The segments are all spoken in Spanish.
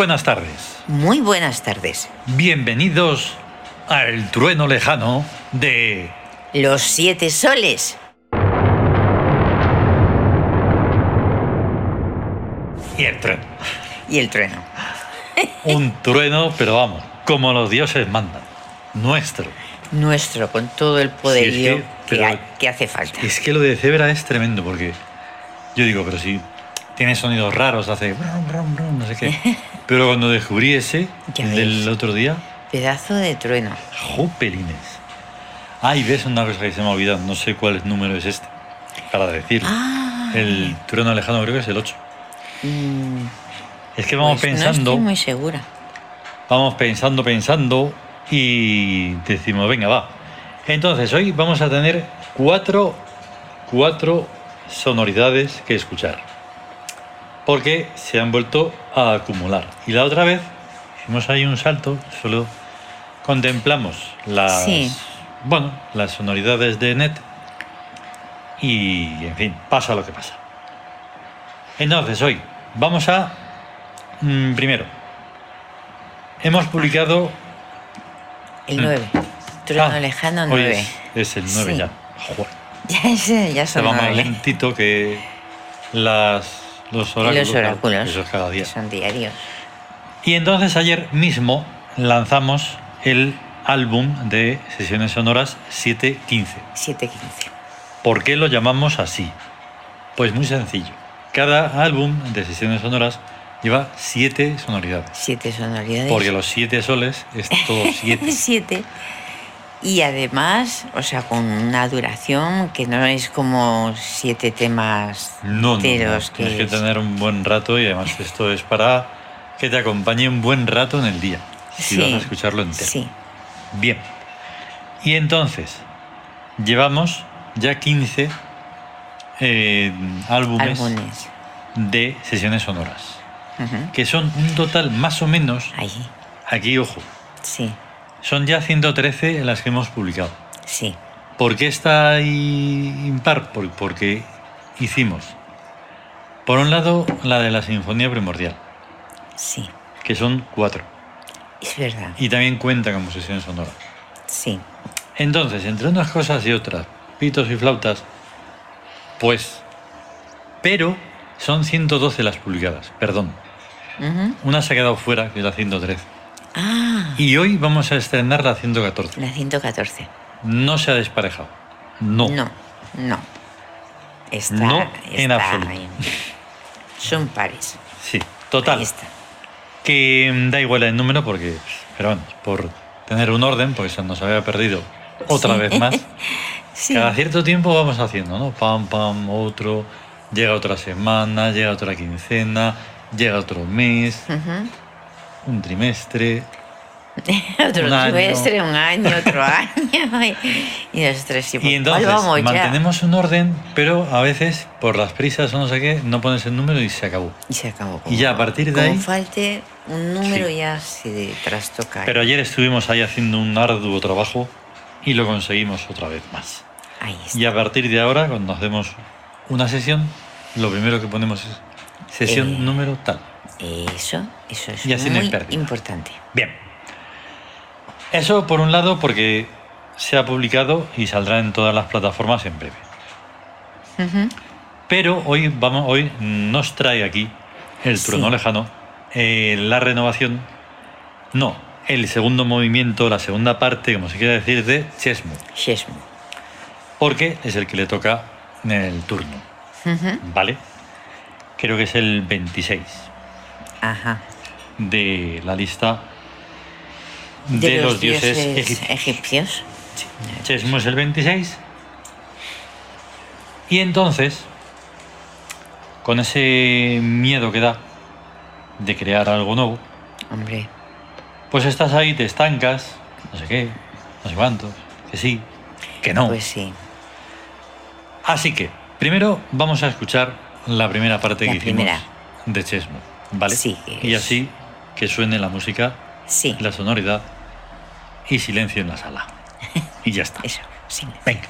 buenas tardes. Muy buenas tardes. Bienvenidos al trueno lejano de... Los siete soles. Y el trueno. Y el trueno. Un trueno, pero vamos, como los dioses mandan. Nuestro. Nuestro, con todo el poderío que- hay- que hace falta. Es que lo de cebra es tremendo porque yo digo, pero si tiene sonidos raros, hace brum, brum, brum, no sé qué. Pero cuando descubrí ese el del otro día, Pedazo de trueno. jopelines. Ah, y ves una cosa que se me ha olvidado, no sé cuál número es este, para decirlo. Ah. El trueno lejano creo que es el 8. Mm, Es que vamos pues No pensando, estoy muy segura. vamos pensando, pensando y decimos, venga, va. Entonces, hoy vamos a tener cuatro, cuatro sonoridades que escuchar. Porque se han vuelto a acumular. Y la otra vez hicimos ahí un salto, solo contemplamos las, Sí. bueno, las sonoridades de net y, en fin, pasa lo que pasa. Entonces, hoy vamos a, mm, primero, hemos publicado El Mm. 9. Trueno Ah, lejano hoy 9. Es, es el 9 Sí. ya. Joder, Ya, ya son más lentito que las, los oráculos. Los oráculos. Eso es cada día. que Son diarios. Y entonces ayer mismo lanzamos el álbum de sesiones sonoras 715. 7.15. ¿Por qué lo llamamos así? Pues muy sencillo. Cada álbum de sesiones sonoras lleva siete sonoridades. Siete sonoridades. Porque los siete soles es todo siete. Siete. Y además, o sea, con una duración que no es como siete temas No, no, no. enteros Tienes que tener un buen rato y además esto es para que te acompañe un buen rato en el día. Si Sí, vas a escucharlo entero. Sí, Bien. Y entonces, llevamos ya 15 eh, álbumes álbumes. de sesiones sonoras, que son un total más o menos, Ahí, aquí ojo, sí, son ya 113 en las que hemos publicado. sí. ¿Por qué está ahí impar? Por- porque hicimos, por un lado, la de la Sinfonía Primordial, Sí, que son cuatro, es verdad. y también cuenta como sesiones sonoras. Sí, Entonces, entre unas cosas y otras, pitos y flautas, pues, pero son 112 las publicadas, perdón. Una se ha quedado fuera, que es la 113. Ah, Y hoy vamos a estrenar la 114. la 114. No se ha desparejado. No. No, no. Está, No, en absoluto. Son pares. Sí, total. Ahí está. Que mm, da igual el número porque, pero bueno, por tener un orden, porque se nos había perdido otra Sí. vez más. Sí, Cada cierto tiempo vamos haciendo, ¿no? Pam, pam, otro, llega otra semana, llega otra quincena, llega otro mes. Un trimestre. otro un año. trimestre, un año, otro año. Y, y nosotros Y ¿cuál entonces vamos ya? mantenemos un orden, pero a veces por las prisas o no sé qué, no pones el número y se acabó. Y se acabó. Y ya a partir de ahí- falte un número Sí. ya se trastoca. Pero ayer estuvimos ahí haciendo un arduo trabajo y lo conseguimos otra vez más. Ahí está. Y a partir de ahora, cuando hacemos una sesión, lo primero que ponemos es sesión Eh. número tal. Eso, eso es Y muy importante. Bien. Eso por un lado porque se ha publicado y saldrá en todas las plataformas en breve. Pero hoy, vamos, hoy nos trae aquí el Sí. trueno lejano, eh, la renovación, no, el segundo movimiento, la segunda parte, como se quiere decir, de Chesmo, Shesmo. porque es el que le toca en el turno. ¿vale? Creo que es el 26 Ajá. de la lista de, los, dioses, egipcios. egipcios. Chesmo es el 26. Y entonces, con ese miedo que da de crear algo nuevo, Hombre, pues estás ahí, te estancas, no sé qué, no sé cuántos, que sí, que no. pues sí. Así que, primero vamos a escuchar la primera parte La que hicimos de Chesmo, ¿vale? Sí, Y así que suene la música, Sí. la sonoridad y silencio en la sala. Y ya está. Eso, sí. Venga.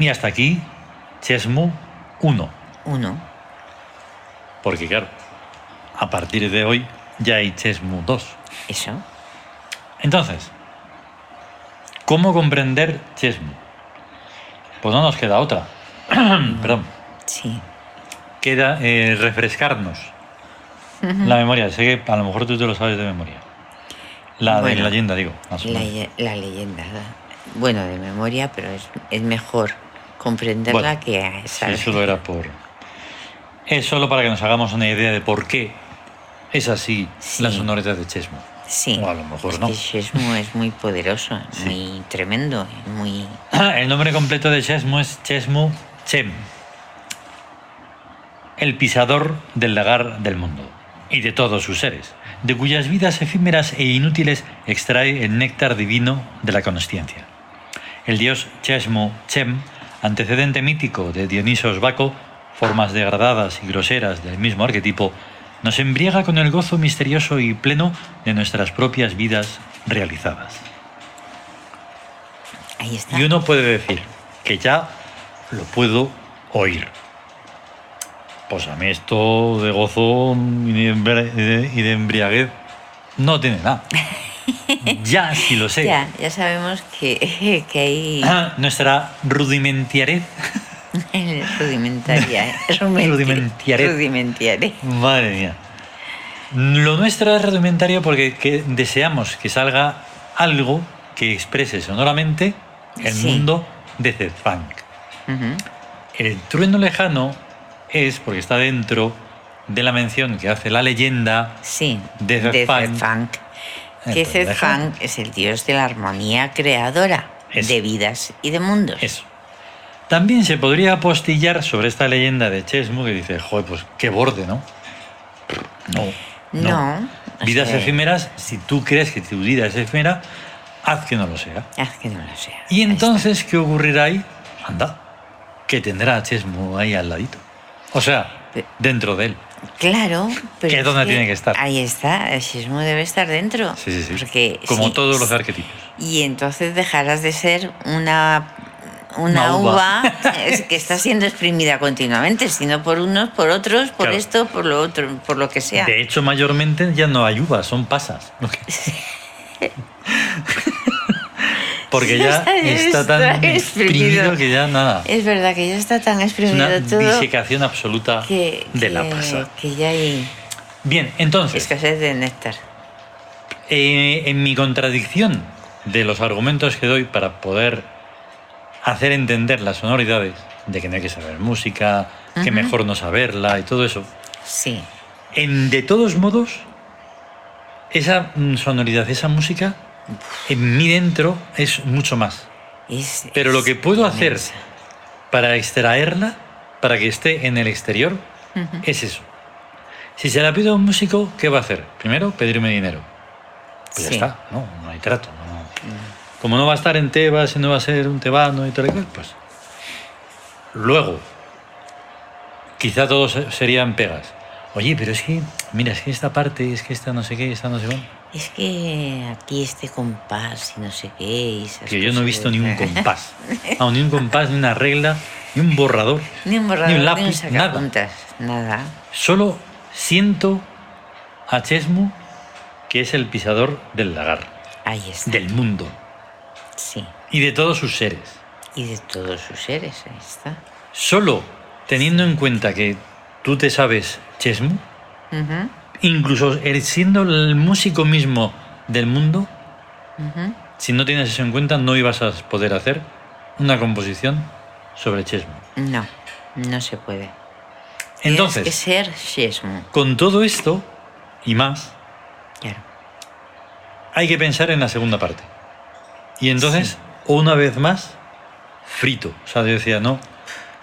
Y hasta aquí, Chesmu 1. Uno. Porque claro, a partir de hoy ya hay Chesmu 2. Eso. Entonces, ¿cómo comprender Chesmu? Pues no nos queda otra. Perdón. Sí. Queda eh, refrescarnos la memoria. Sé que a lo mejor tú te lo sabes de memoria. La de Bueno, la leyenda, digo. La, la leyenda. Bueno, de memoria, pero es, es mejor comprenderla Bueno, que saber. solo era por. Es solo para que nos hagamos una idea de por qué es así Sí. la sonoridad de Chesmo. Sí. O a lo mejor es no. que Shesmu es muy poderoso, Sí. muy tremendo, muy. El nombre completo de Chesmo es Chesmu Chem, el pisador del lagar del mundo y de todos sus seres, de cuyas vidas efímeras e inútiles extrae el néctar divino de la consciencia. El dios Chesmu Chem, antecedente mítico de Dionisos Baco, formas degradadas y groseras del mismo arquetipo, nos embriaga con el gozo misterioso y pleno de nuestras propias vidas realizadas. Ahí está. Y uno puede decir que ya lo puedo oír. Pues a mí esto de gozo de, y de embriaguez no tiene nada. Ya sí lo sé. Ya, ya sabemos que, que hay Ah, Nuestra rudimentiarez, rudimentaria. ¿eh? Rudimentiare. Rudimentiare. madre mía. Lo nuestro es rudimentario porque que deseamos que salga algo que exprese sonoramente el Sí. mundo de Zed Funk. El trueno lejano es porque está dentro de la mención que hace la leyenda Sí, De Funk. Zed Funk. Que Entonces, Zed deja- Funk es el dios de la armonía creadora Eso. de vidas y de mundos. Eso. También se podría apostillar sobre esta leyenda de Chesmu que dice, joder, pues qué borde, ¿no? No. No. Vidas sea, efímeras, si tú crees que tu vida es efímera, haz que no lo sea. Haz que no lo sea. Y entonces, ¿qué ocurrirá ahí? Anda, que tendrá a Chesmu ahí al ladito. O sea, dentro de él. Claro, pero. Que es donde que tiene que estar. Ahí está, el sismo debe estar dentro. Sí, sí, sí. Porque Como sí, todos los arquetipos. Y entonces dejarás de ser una, una, Una uva. que está siendo exprimida continuamente, sino por unos, por otros, por Claro. esto, por lo otro, por lo que sea. De hecho, mayormente ya no hay uvas, son pasas. Porque ya está tan exprimido que ya nada. Es verdad que ya está tan Es exprimido una todo disecación absoluta que, de la que- pasa. que ya hay Bien, entonces, escasez de néctar. eh, en mi contradicción de los argumentos que doy para poder hacer entender las sonoridades, de que no hay que saber música, que mejor no saberla y todo eso, Sí, en, de todos modos, esa mm, sonoridad, esa música, en mí dentro es mucho más. es- Pero lo es que puedo hacer para extraerla, para que esté en el exterior, Ujú. es eso. Si se la pido a un músico, ¿qué va a hacer? Primero, pedirme dinero. Pues Sí. ya está, no, no hay trato. no. Como no va a estar en Tebas y no va a ser un tebano y tal y cual, pues. Luego, quizá todos serían pegas. Oye, pero es que, mira, es que esta parte, es que esta no sé qué, esta no sé cuál. Es que aquí este compás y no sé qué. Que yo no he visto ni un compás. No, ni un compás, ni una regla, ni un borrador. Ni un borrador, ni un ni un lápiz, nada. sacapuntas, nada. Solo siento a Chesmu, que es el pisador del lagar, Ahí está. del mundo Sí. y de todos sus seres. Y de todos sus seres, ahí está. Solo teniendo en cuenta que tú te sabes Chesmu, Ujú, incluso eres siendo el músico mismo del mundo, si no tienes eso en cuenta, no ibas a poder hacer una composición sobre Chesmu. No, no se puede. Entonces, que ser Shesmu. con todo esto y más, Claro. hay que pensar en la segunda parte. Y entonces, una vez más, frito. O sea, yo decía, no,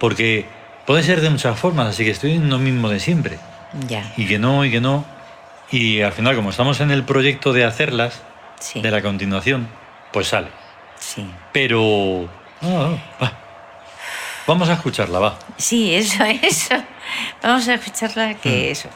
porque puede ser de muchas formas, así que estoy en lo mismo de siempre. Ya. Y que no, y que no. Y al final, como estamos en el proyecto de hacerlas, Sí. de la continuación, pues sale. Sí. Pero... va. Vamos a escucharla, va. Sí, eso, eso. Vamos a escucharla que Mm. eso.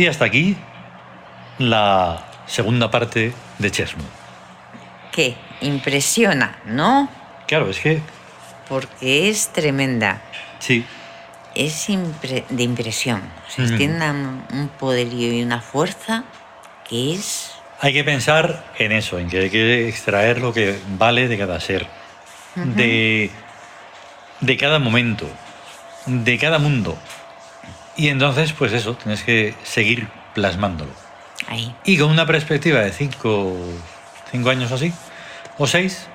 Y hasta aquí la segunda parte de Chessmo. Que impresiona, ¿no? Claro, es que Porque es tremenda. sí, Es impre- de impresión. O sea, Ujú. tiene una- un poderío y una fuerza que es... hay que pensar en eso, en que hay que extraer lo que vale de cada ser, de, de cada momento, de cada mundo. Y entonces, pues eso, tienes que seguir plasmándolo. Ahí. Y con una perspectiva de cinco, cinco años o así, o seis,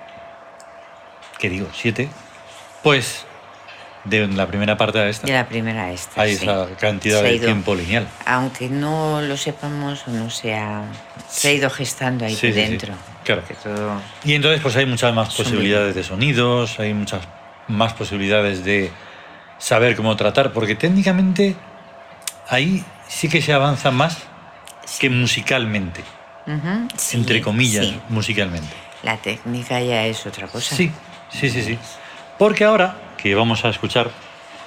que digo, siete, pues de la primera parte a esta De la primera a esta. hay sí. esa cantidad de tiempo lineal. Aunque no lo sepamos o no sea... Se ha ido gestando ahí Sí, sí, dentro. Claro. Todo... Y entonces pues hay muchas más Sonido. posibilidades de sonidos, hay muchas más posibilidades de saber cómo tratar, porque técnicamente ahí sí que se avanza más que musicalmente, sí, entre comillas, sí. musicalmente. La técnica ya es otra cosa. Sí, sí, sí, sí. Porque ahora que vamos a escuchar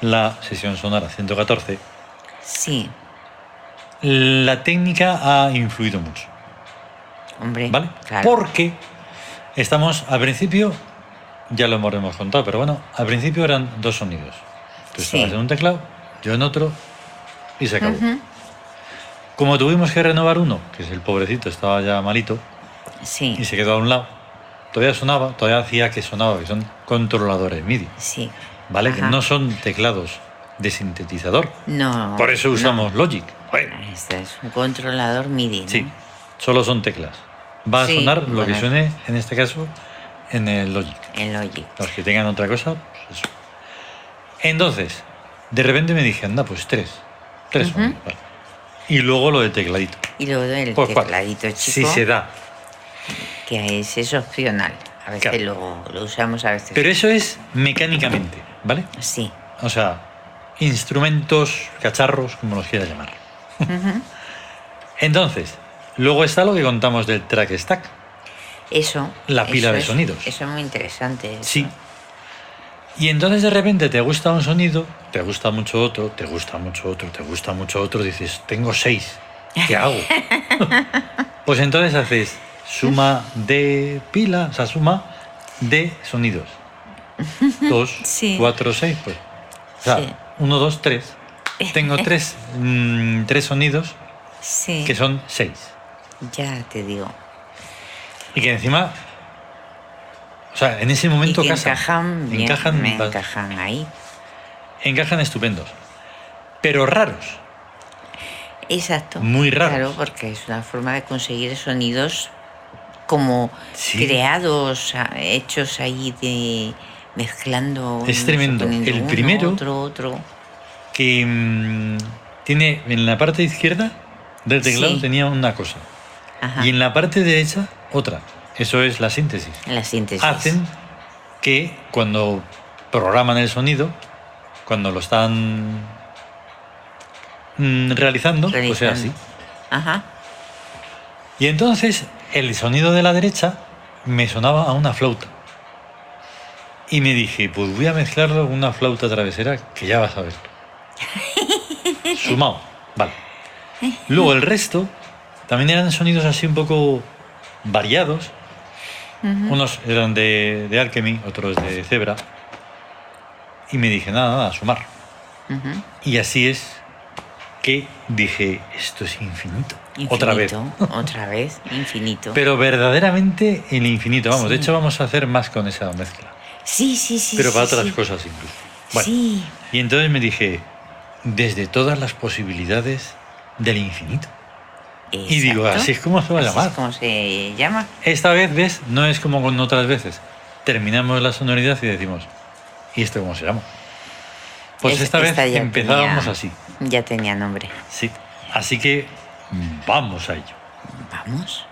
la sesión sonora 114, Sí, la técnica ha influido mucho, hombre. ¿vale? Claro. Porque estamos al principio, ya lo hemos contado, pero bueno, al principio eran dos sonidos. Tú Sí. estabas en un teclado, yo en otro, y se acabó. Ujú, Como tuvimos que renovar uno, que es el pobrecito, estaba ya malito, Sí, y se quedó a un lado, todavía sonaba, todavía hacía que sonaba, que son controladores MIDI, sí. ¿vale? Que Ajá. no son teclados de sintetizador. No. Por eso no. usamos Logic. Bueno, Este es un controlador MIDI. ¿no? sí, solo son teclas. Va a Sí, sonar lo que bueno. suene, en este caso, en el Logic. En Logic. Los que tengan otra cosa, pues eso. Entonces, de repente me dije, anda, pues tres. Tres vale. Y luego lo de tecladito. Y luego el Pues tecladito chico, Si se da. que es, es opcional. A veces Claro. lo, lo usamos, a veces Pero eso es mecánicamente, ¿vale? Sí. O sea, instrumentos, cacharros, como los quieras llamar. Entonces, luego está lo que contamos del track stack. Eso. La pila eso de es- sonidos. Eso es muy interesante. eso. Sí. Y entonces de repente te gusta un sonido, te gusta mucho otro, te gusta mucho otro, te gusta mucho otro, dices, tengo seis, ¿qué hago? pues entonces haces suma de pila, o sea, suma de sonidos. Dos, Sí. cuatro, seis, pues. O sea, Sí. uno, dos, tres. Tengo tres, mm, tres sonidos Sí. que son seis. Ya te digo. Y que encima, o sea, en ese momento y casan, encajan bien. encajan, me encajan ahí. encajan estupendos, pero raros. Exacto. Muy raros. Claro, porque es una forma de conseguir sonidos como Sí. creados, hechos ahí de mezclando. Es tremendo. El uno, primero- Otro, otro. que mm, tiene en la parte izquierda del teclado Sí. tenía una cosa Ajá. y en la parte derecha otra. Eso es la síntesis. La síntesis. Hacen que cuando programan el sonido, cuando lo están mm, realizando, pues sea así. Realizando. Ajá. Y entonces el sonido de la derecha me sonaba a una flauta. Y me dije, pues voy a mezclarlo con una flauta travesera que ya vas a ver. Sumado, vale. Luego el resto también eran sonidos así un poco variados. Ujú. Unos eran de, de Alchemy, otros de Zebra. Y me dije, nada, nada, sumar. Ujú. Y así es que dije, esto es infinito. Otra vez. Infinito, Otra vez, infinito. Pero verdaderamente el infinito. Vamos, de Sí. hecho vamos a hacer más con esa mezcla. sí, sí, sí. pero sí, para otras sí. cosas incluso. Bueno, Sí. y entonces me dije, desde todas las posibilidades del infinito. Y digo, así es como se va a Así llamar. es como se llama. Esta vez, ¿ves? No es como con otras veces. Terminamos la sonoridad y decimos, ¿y esto cómo se llama? Pues Es- esta vez esta empezábamos tenía- así. Ya tenía nombre. Sí. Así que vamos a ello. Vamos.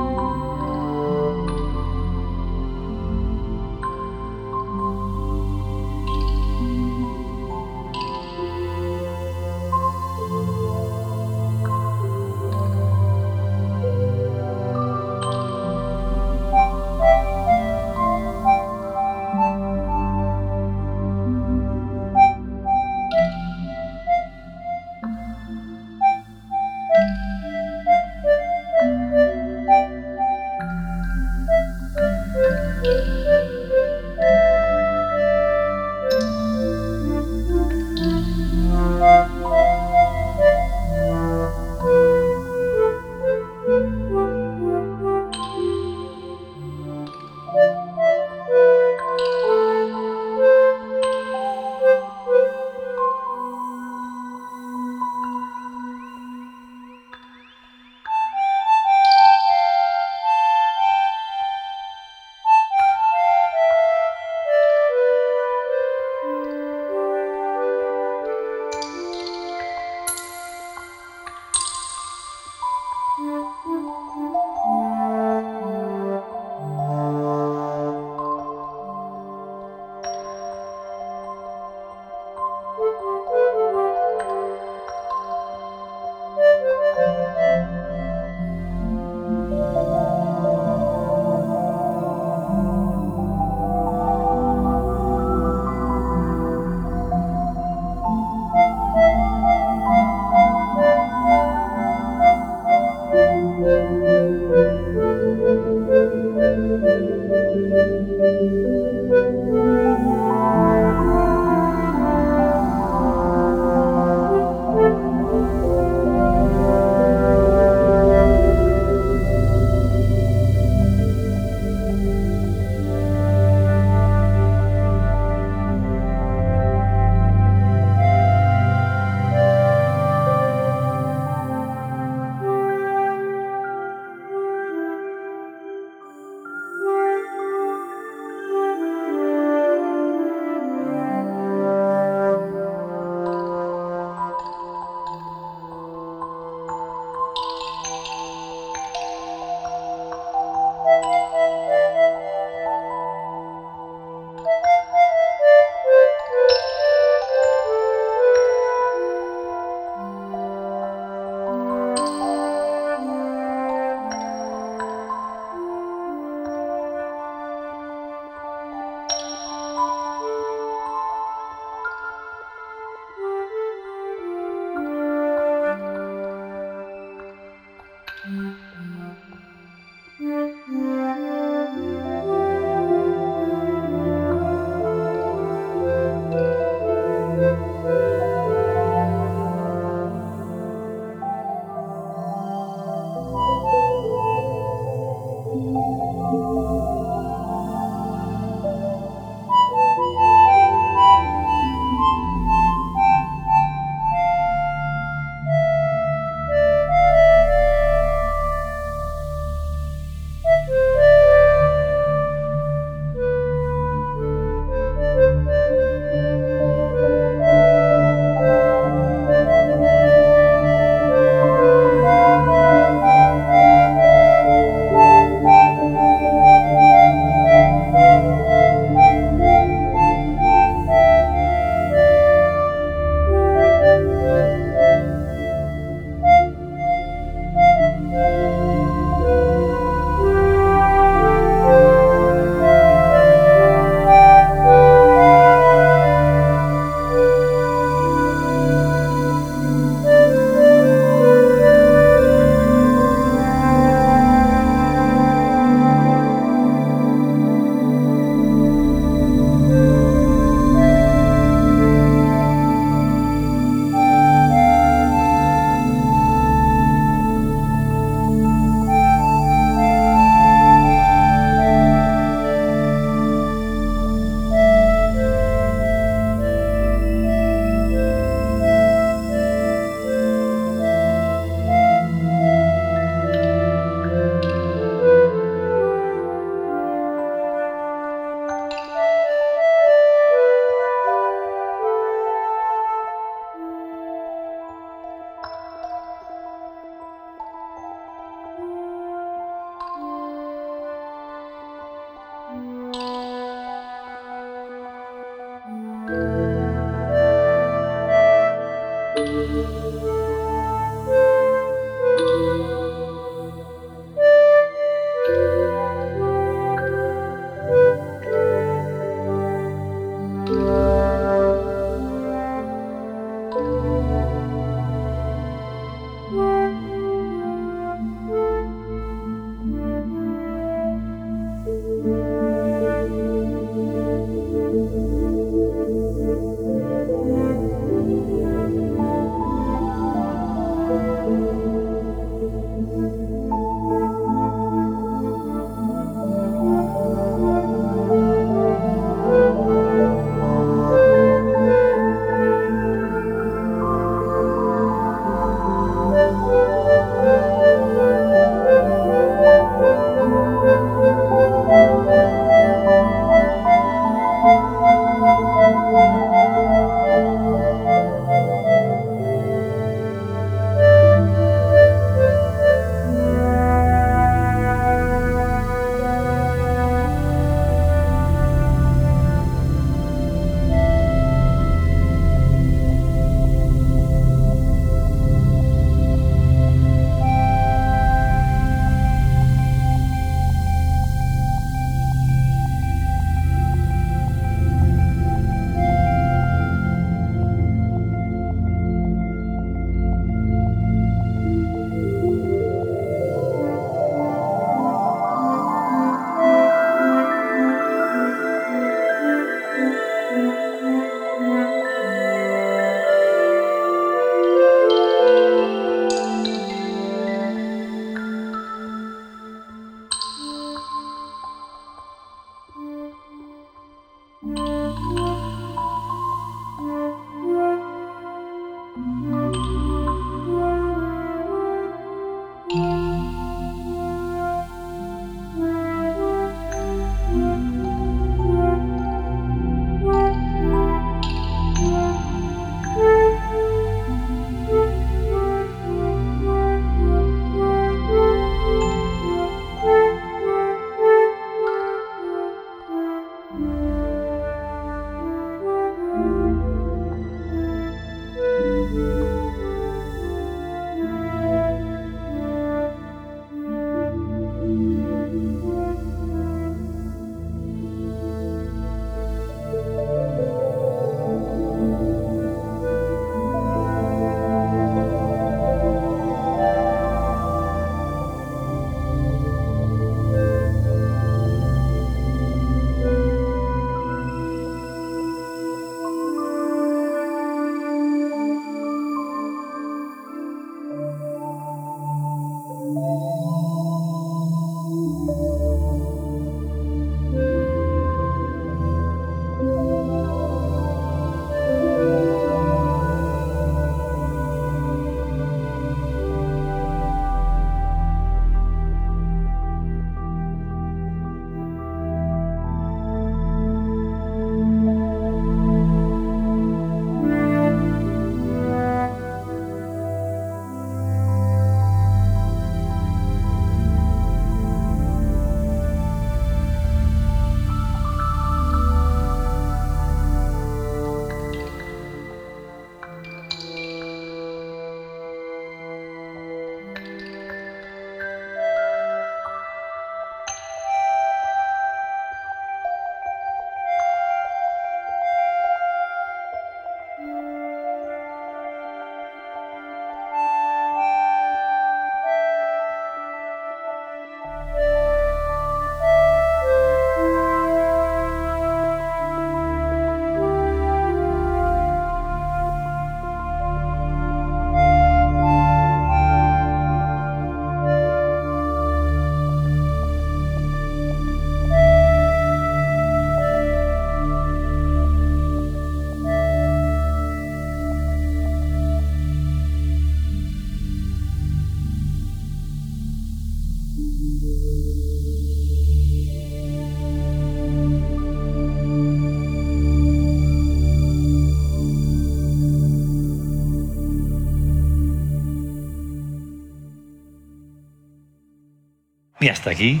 Y hasta aquí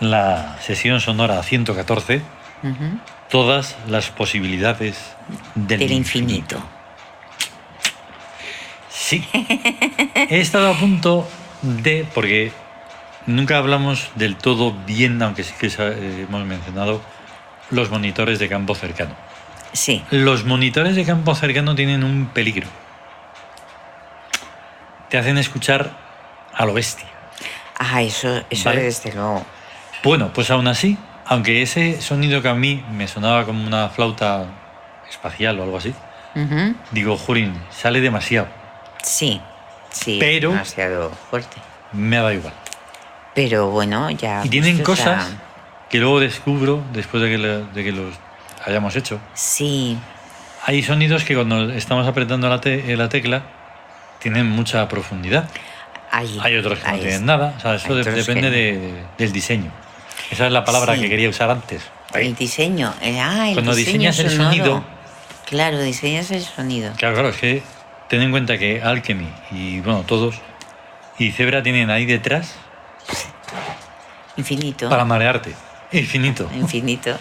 la sesión sonora 114, Ujú. todas las posibilidades del, Del infinito. Sí. He estado a punto de, porque nunca hablamos del todo bien, aunque sí que eh, hemos mencionado los monitores de campo cercano. Sí, Los monitores de campo cercano tienen un peligro. Te hacen escuchar a lo bestia. Ah, eso, eso Vale. desde luego. Bueno, pues aún así, aunque ese sonido que a mí me sonaba como una flauta espacial o algo así, digo, Jurín, sale demasiado. Sí, sí, Pero- demasiado fuerte. Me da igual. Pero bueno, ya. Y tienen sea, cosas que luego descubro después de que, le- de que los hayamos hecho. Sí, Hay sonidos que cuando estamos apretando la, te- la tecla tienen mucha profundidad. Hay. Hay otros que no tienen nada. O sea, eso de- depende que de- del diseño. Esa es la palabra Sí. que quería usar antes. El diseño. eh, ah, el Cuando diseño diseñas el sonido- Claro, diseñas el sonido. Claro, claro, es que ten en cuenta que Alchemy y bueno, todos y Zebra tienen ahí detrás Infinito. para marearte. Infinito. Infinito.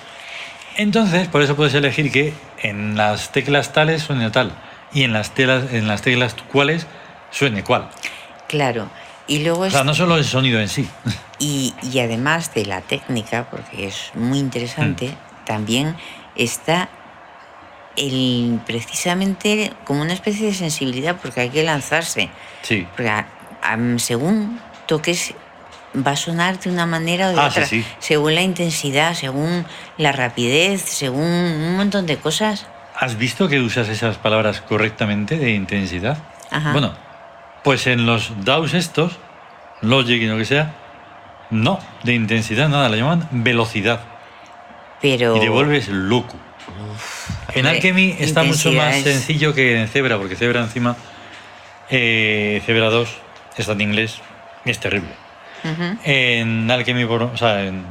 Entonces, por eso puedes elegir que en las teclas tales suene tal y en las, telas, en las teclas cuales suene cual. Claro. Y luego O es- sea, no solo el sonido en sí. y, y además de la técnica, porque es muy interesante, Mm. también está el precisamente como una especie de sensibilidad, porque hay que lanzarse. Sí. Porque a- am, según toques va a sonar de una manera o de Ah, sí, otra, sí. según la intensidad, según la rapidez, según un montón de cosas. ¿Has visto que usas esas palabras correctamente de intensidad? Ajá. Bueno, pues en los DAOs estos, Logic y lo que sea, no, de intensidad nada, la llaman velocidad Pero y te vuelves loco. En Alchemy está mucho más sencillo que en Zebra, porque Zebra encima, eh, Zebra 2 está en inglés, es terrible. En Alchemy, por- o sea, en,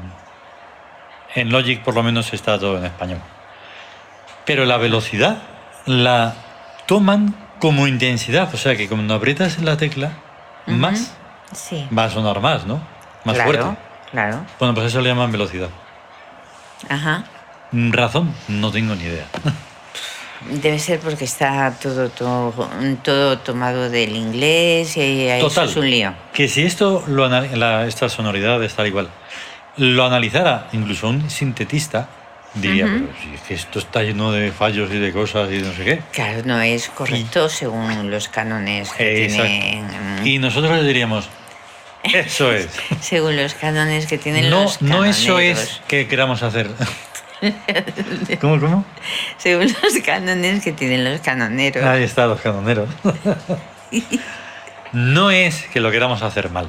en Logic por lo menos está todo en español. Pero la velocidad la toman como intensidad, o sea que cuando aprietas la tecla, más Sí. va a sonar más, ¿no? Más claro, fuerte. Claro. Bueno, pues eso le llaman velocidad. Ajá. ¿Razón? No tengo ni idea. Debe ser porque está todo, todo, todo tomado del inglés y eso Total. es un lío. Que si esto, lo la, esta sonoridad es tal igual, lo analizara incluso un sintetista, diría, pero si es que esto está lleno de fallos y de cosas y de no sé qué. Claro, no es correcto según los cánones que Exacto. tienen. Y nosotros le diríamos, eso es. Según los cánones que tienen No, los no canoneros. eso es que queramos hacer. ¿Cómo, cómo? Según los cánones que tienen los canoneros. Ahí está, los canoneros. No es que lo queramos hacer mal.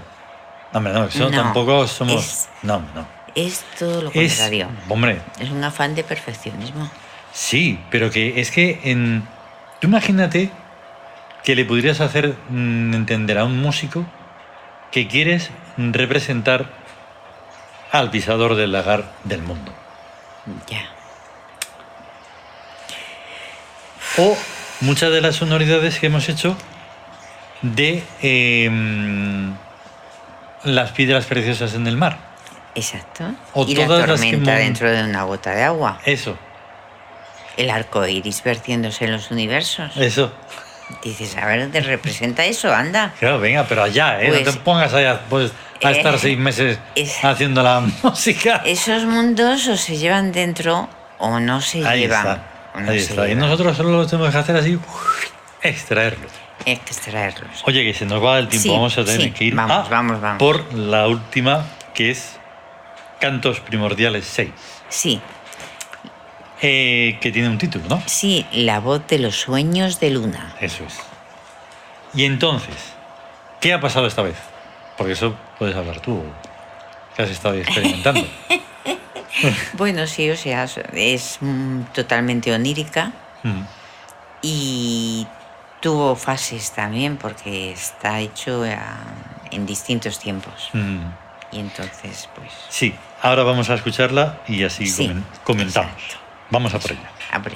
Hombre, no, eso No, tampoco somos. es- No, no. Es todo lo Es. contrario. Hombre, Es un afán de perfeccionismo. sí, pero que es que en. Tú imagínate que le pudieras hacer mm, entender a un músico que quieres representar al pisador del lagar del mundo. Ya. O muchas de las sonoridades que hemos hecho de em, las piedras preciosas en el mar. Exacto. O y la todas las que tormenta dentro de una gota de agua. Eso, El arco iris vertiéndose en los universos. eso. Dices, a ver, ¿te representa eso? Anda. Claro, venga, pero allá, ¿eh? no Pues, te pongas allá pues, a eh, estar seis meses es- haciendo la música. Esos mundos o se llevan dentro o no se Ahí llevan. está. no Ahí se está. Y nosotros solo lo tenemos que hacer así, extraerlo. Hay que extraerlos. Oye, que se nos va el tiempo, Sí, vamos a tener sí, que ir vamos, a vamos, vamos. por la última, que es Cantos Primordiales 6. Sí, Eh, que tiene un título, ¿no? sí, la voz de los sueños de Luna. Eso es. Y entonces, ¿qué ha pasado esta vez? Porque eso puedes hablar tú, que has estado experimentando. Bueno, sí, o sea, es mm, totalmente onírica Mm. y tuvo fases también porque está hecho en distintos tiempos. Mm. Y entonces, pues, Sí, ahora vamos a escucharla y así Sí, comen- comentamos. exacto. Vamos a por ella. abre.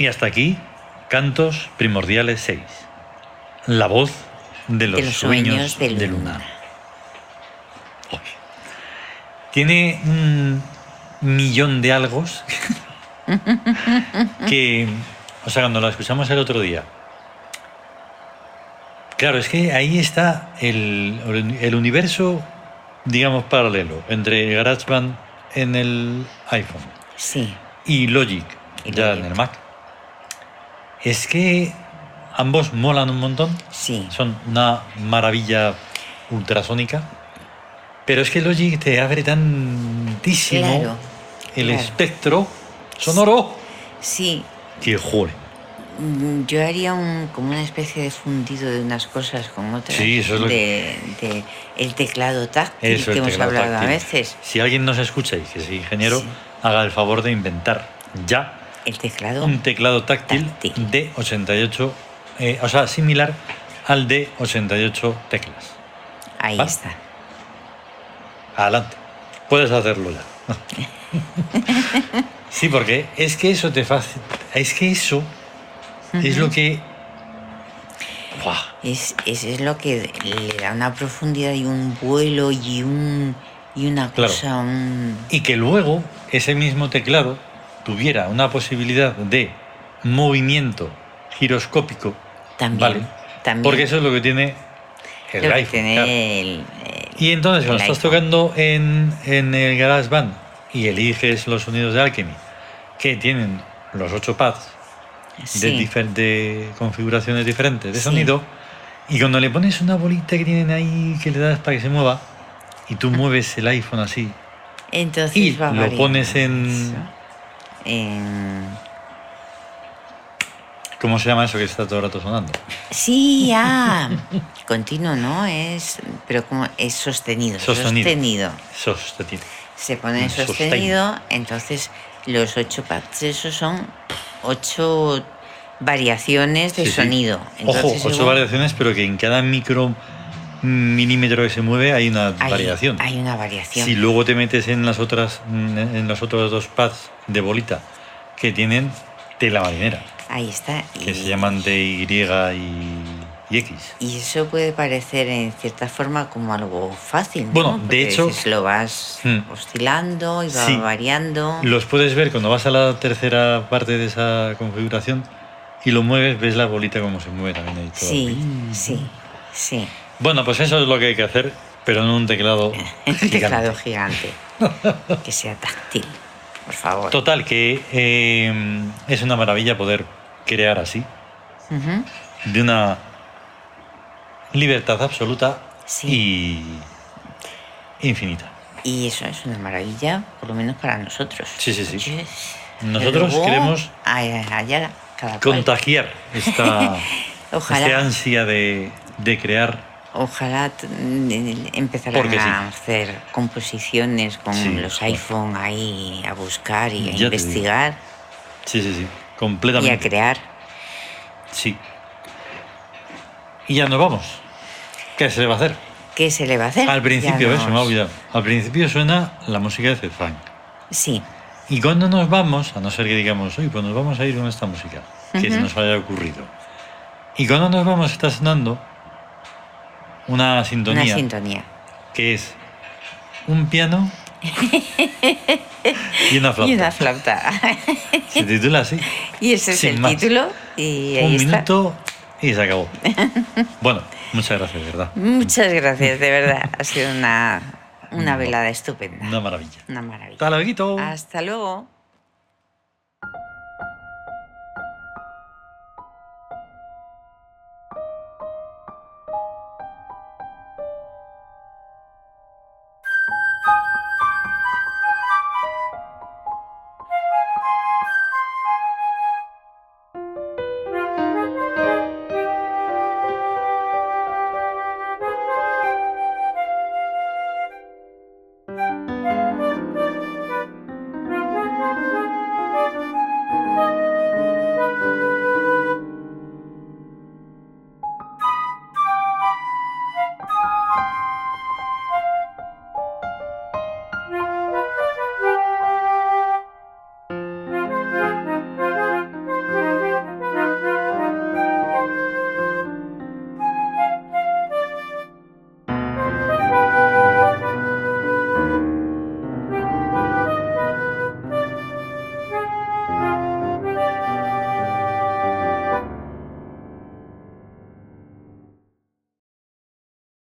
Y hasta aquí, Cantos Primordiales 6. La voz de los, de los sueños, sueños de de Luna. Tiene un millón de algos que, o sea, cuando la escuchamos el otro día, claro, es que ahí está el, el universo, digamos, paralelo entre GarageBand en el iPhone Sí, y Logic Y ya Logic. en el Mac. Es que ambos molan un montón, sí. son una maravilla ultrasónica, pero es que Logic te abre tantísimo Claro, el claro. espectro sonoro Sí, que joder. Mm, Yo haría un, como una especie de fundido de unas cosas con otras. Sí, eso es lo de, de el teclado táctil Eso, que hemos hablado a veces. Si alguien nos escucha y que es ingeniero, Sí. haga el favor de inventar ya El teclado. un teclado táctil, Táctil. de 88, eh, o sea, similar al de 88 teclas. Ahí ¿vale? está. Adelante. Puedes hacerlo ya. sí, porque es que eso te facilita. Es que eso es lo que. ¡Buah! Es, es, es lo que le da una profundidad y un vuelo y un y una Claro. cosa, un... Y que luego ese mismo teclado tuviera una posibilidad de movimiento giroscópico. También. ¿Vale? también Porque eso es lo que tiene el lo iPhone. tiene claro. el- el- Y entonces cuando estás iPhone. tocando en, en el GarageBand y eliges los sonidos de Alchemy, que tienen los ocho pads de diferentes configuraciones diferentes de Sí. sonido, y cuando le pones una bolita que tienen ahí que le das para que se mueva, y tú mueves el iPhone así, Entonces y lo pones en- eso. ¿Cómo se llama eso que está todo el rato sonando? Sí, ah, continuo, ¿no? Es, pero como es sostenido, Sostenido. sostenido. Sostenido. Se pone sostenido, entonces los ocho pads, esos son ocho variaciones de Sí, sonido. Ojo, ocho variaciones, pero que en cada micro milímetro que se mueve hay una hay, variación. Hay una variación. Si luego te metes en las otras, en los otros dos pads de bolita que tienen tela marinera, Ahí está. que y- se llaman DY y, y X. Y eso puede parecer en cierta forma como algo fácil. ¿no? Bueno, de hecho- lo vas Hmm. oscilando y va Sí. variando. Los puedes ver cuando vas a la tercera parte de esa configuración y lo mueves, ves la bolita como se mueve también ahí todo. Sí, sí, sí. Bueno, pues eso es lo que hay que hacer, pero en un teclado gigante. teclado gigante. que sea táctil, por favor. Total, que eh, es una maravilla poder crear así, de una libertad absoluta Sí. y infinita. Y eso es una maravilla, por lo menos para nosotros. Sí, sí, sí. Nosotros queremos contagiar esta, esta ansia de, de crear. Ojalá empezaran sí. a hacer composiciones con Sí, los iPhone ahí a buscar y a Ya investigar Sí, sí, sí, y a completamente. crear. Sí. Y ya nos vamos. ¿Qué se le va a hacer? ¿Qué se le va a hacer? Al principio, Ya eso me ha nos- olvidado. Al principio suena la música de Zed Funk. Sí, Y cuando nos vamos, a no ser que digamos, uy, pues nos vamos a ir con esta música, que se Ujú. nos haya ocurrido. Y cuando nos vamos está sonando una sintonía una sintonía. que es un piano y una flauta. Y una flauta. Se titula así. y ese es el más. título y ahí un está. minuto y se acabó. bueno, muchas gracias, de ¿verdad? Muchas gracias, de verdad. Ha sido una, una velada estupenda. Una maravilla. Una maravilla. Hasta luego. Hasta luego.